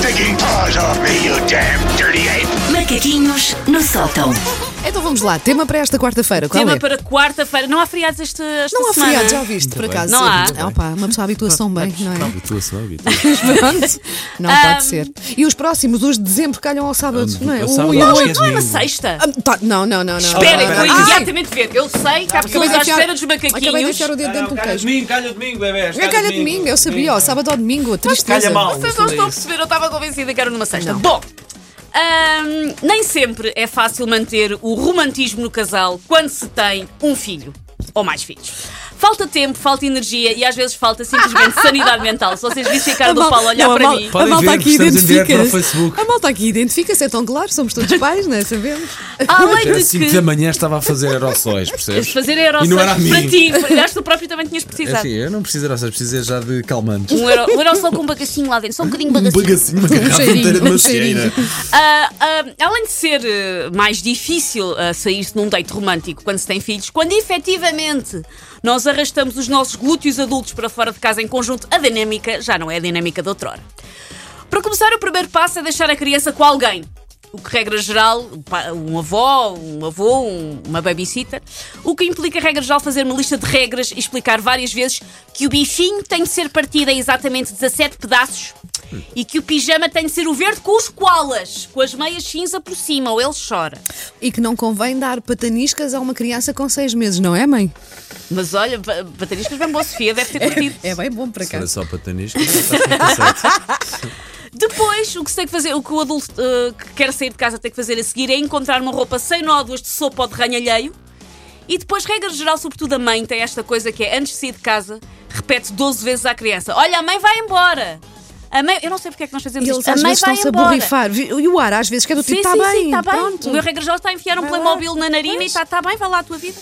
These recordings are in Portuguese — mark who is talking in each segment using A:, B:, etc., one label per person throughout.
A: stinking paws off me, you damn!
B: Macaquinhos no sótão.
C: Então vamos lá, tema para esta quarta-feira. Qual
D: Tema
C: é?
D: para quarta-feira. Não há feriados esta, esta
C: Não há
D: semana.
C: feriado, já ouviste, por
E: bem.
C: acaso.
D: Não há?
C: É, opa, uma pessoa habitua-se tão bem, não é?
E: Habitua-se, não habitua-se.
C: Pronto. Não pode ser. E os próximos, os de dezembro, calham ao sábado, não é? O
E: sábado,
C: um e o
E: acho que
C: oito.
E: é
D: Não é na
E: domingo.
D: sesta.
C: Ah, tá, Não, não, não, não.
D: Espera, eu vou
C: Ai,
D: imediatamente ver. Eu sei que há
C: Acabei
D: pessoas
C: de
D: à
C: enfiar-
D: espera dos
C: Acabei de
D: macaquinhos.
C: enfiar o dedo dentro do
E: calha
C: queijo.
E: domingo, calha domingo, bebés.
C: É calha domingo, eu sabia, ó, sábado ao domingo, tristeza.
E: Calha mal.
D: Vocês não estão a perceber, eu estava convencida que era numa sexta. Bom, nem sempre é fácil manter o romantismo no casal quando se tem um filho ou mais filhos. Falta tempo, falta energia e às vezes falta simplesmente sanidade mental. Se vocês vissem a cara do Paulo olhar
C: não, a
D: para
C: mal-
D: mim.
C: A malta aqui identifica-se. A malta aqui identifica-se, é tão claro, somos todos pais, não é? Sabemos.
D: Além de
E: 5
D: que.
E: da manhã estava a fazer aerossóis, percebes?
D: Fazer
E: não era a
D: aerossóis
E: mim.
D: para ti. Aliás, tu próprio também tinhas
E: É
D: precisado.
E: assim, eu não preciso de aerossóis, preciso já de calmantes.
D: Um, aero, um aerossol com um bagacinho lá dentro, só um bocadinho de
E: Um
D: bagacinho.
E: bagacinho, uma garrafa inteira de
C: um
E: macieira.
D: Ah, ah, além de ser eh, mais difícil ah, sair-se num date romântico quando se tem filhos, quando efetivamente nós arrastamos os nossos glúteos adultos para fora de casa em conjunto, a dinâmica já não é a dinâmica de outrora. Para começar, o primeiro passo é deixar a criança com alguém. O que, regra geral, um avó, um avô, um- uma babysitter. O que implica, regra geral, fazer uma lista de regras e explicar várias vezes que o bifinho tem de ser partido em exatamente 17 pedaços e que o pijama tem de ser o verde com os koalas, com as meias cinza por cima, ou ele chora.
C: E que não convém dar pataniscas a uma criança com seis meses, não é, mãe?
D: Mas olha, batariscas bem boa Sofia, deve ter curtido.
C: É bem bom para
E: Se
C: cá.
E: era só certo.
D: Depois, o que se tem que fazer, o que o adulto eh, que quer sair de casa tem que fazer a seguir é encontrar uma roupa sem nódoas de sopa ou de ranho alheio. E depois, regra geral, sobretudo a mãe, tem esta coisa que é antes de sair de casa, repete 12 vezes à criança: Olha, a mãe vai embora. A mãe, eu não sei porque é que nós fazemos
C: eles
D: isto. A
C: às
D: mãe
C: vezes
D: vai
C: estão-se a
D: embora.
C: borrifar. Vi- E o ar, às vezes, que é do tipo,
D: Sim,
C: está
D: sim,
C: bem,
D: sim, está bem.
C: pronto.
D: O meu regra geral está a enfiar um
C: Vai
D: Playmobil
C: lá.
D: na narina e
C: Pois.
D: está tá bem, vai lá a tua vida.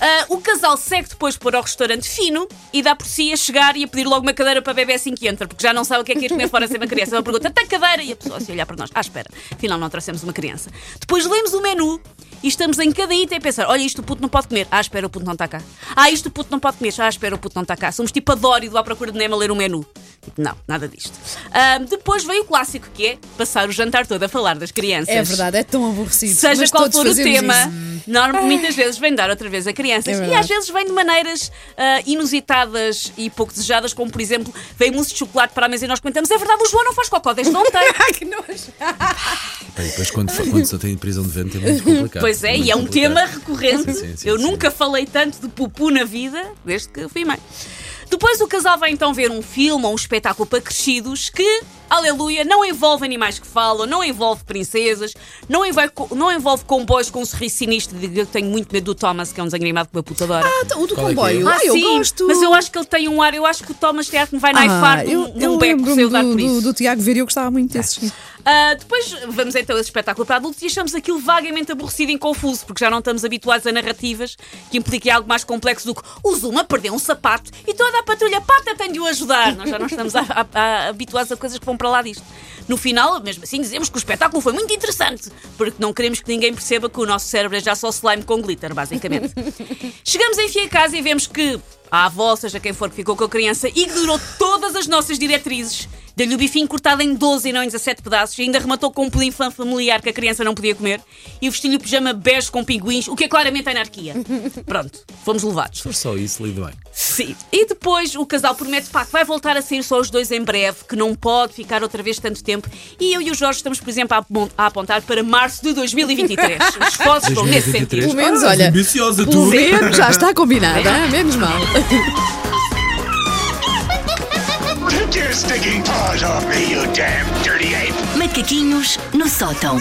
D: Ah, o casal segue depois para o restaurante fino e dá por si a chegar e a pedir logo uma cadeira para bebê assim que entra, porque já não sabe o que é que é comer fora sem uma criança. Ela pergunta, tem cadeira? E a pessoa assim olhar para nós, ah, espera, afinal não trouxemos uma criança. Depois lemos o menu e estamos em cada item a pensar, olha, isto o puto não pode comer. Ah, espera, o puto não está cá. Ah, isto o puto não pode comer. Ah, espera, o puto não está cá. Somos tipo a Dóri do à procura de Nemo a ler o menu. Não, nada disto. Ah, depois veio o clássico, que é passar o jantar todo a falar das crianças.
C: É verdade, é tão aborrecido.
D: Seja
C: Mas
D: qual for o tema, norma- muitas vezes vem dar outra vez a crianças.
C: É
D: e às vezes vem de maneiras ah, inusitadas e pouco desejadas, como por exemplo, vem mousse de chocolate para a mesa e nós comentamos: é verdade, o João não faz cocó, desde não tem.
C: Ai, que nojo.
E: Bem, depois quando, quando só tem prisão de vento é muito complicado.
D: Pois é,
E: muito
D: e é um
E: complicado.
D: tema recorrente.
E: Sim, sim, sim,
D: Eu
E: sim.
D: nunca falei tanto de pupu na vida desde que fui mãe. Depois o casal vai então ver um filme ou um espetáculo para crescidos que, aleluia, não envolve animais que falam, não envolve princesas, não envolve, não envolve comboios com um sorriso sinistro. de- Eu tenho muito medo do Thomas, que é um desenho animado que o meu puta adora.
C: Ah, o do
E: Qual é que é?
C: comboio.
D: Ah,
C: Ah, eu
D: sim,
C: gosto.
D: mas eu acho que ele tem um ar, eu acho que o Thomas Teatro me vai naifar
C: Ah,
D: num,
C: eu,
D: num
C: eu
D: beco se
C: lembro-me
D: eu dar
C: do,
D: por
C: do,
D: isso.
C: do Tiago ver e eu gostava muito desses. sim.
D: Ah, depois vamos então a esse espetáculo para adultos e achamos aquilo vagamente aborrecido e confuso, porque já não estamos habituados a narrativas que impliquem algo mais complexo do que o Zuma perdeu um sapato e toda a patrulha pata tem de o ajudar. Nós já não estamos a- a- a- habituados a coisas que vão para lá disto. No final, mesmo assim, dizemos que o espetáculo foi muito interessante, porque não queremos que ninguém perceba que o nosso cérebro é já só slime com glitter, basicamente. Chegamos enfim a casa e vemos que a avó, seja quem for que ficou com a criança, ignorou todas as nossas diretrizes. Deu-lhe o bifinho cortado em 12 e não em 17 pedaços e ainda rematou com um pudim fã familiar que a criança não podia comer e vestiu-lhe o pijama bege com pinguins, o que é claramente anarquia. Pronto, fomos levados.
E: Se for só isso, lido bem.
D: Sim. E depois o casal promete pá, que vai voltar a sair só os dois em breve, que não pode ficar outra vez tanto tempo. E eu e o Jorge estamos, por exemplo, a apon- a apontar para março de 2023. Os esforços vão nesse
E: 2023.
D: sentido.
C: Pelo menos,
E: Ah,
C: olha.
E: ambiciosa
C: Pelo
E: tu.
C: menos já está combinado, ah, menos mal.
B: Macaquinhos no sótão.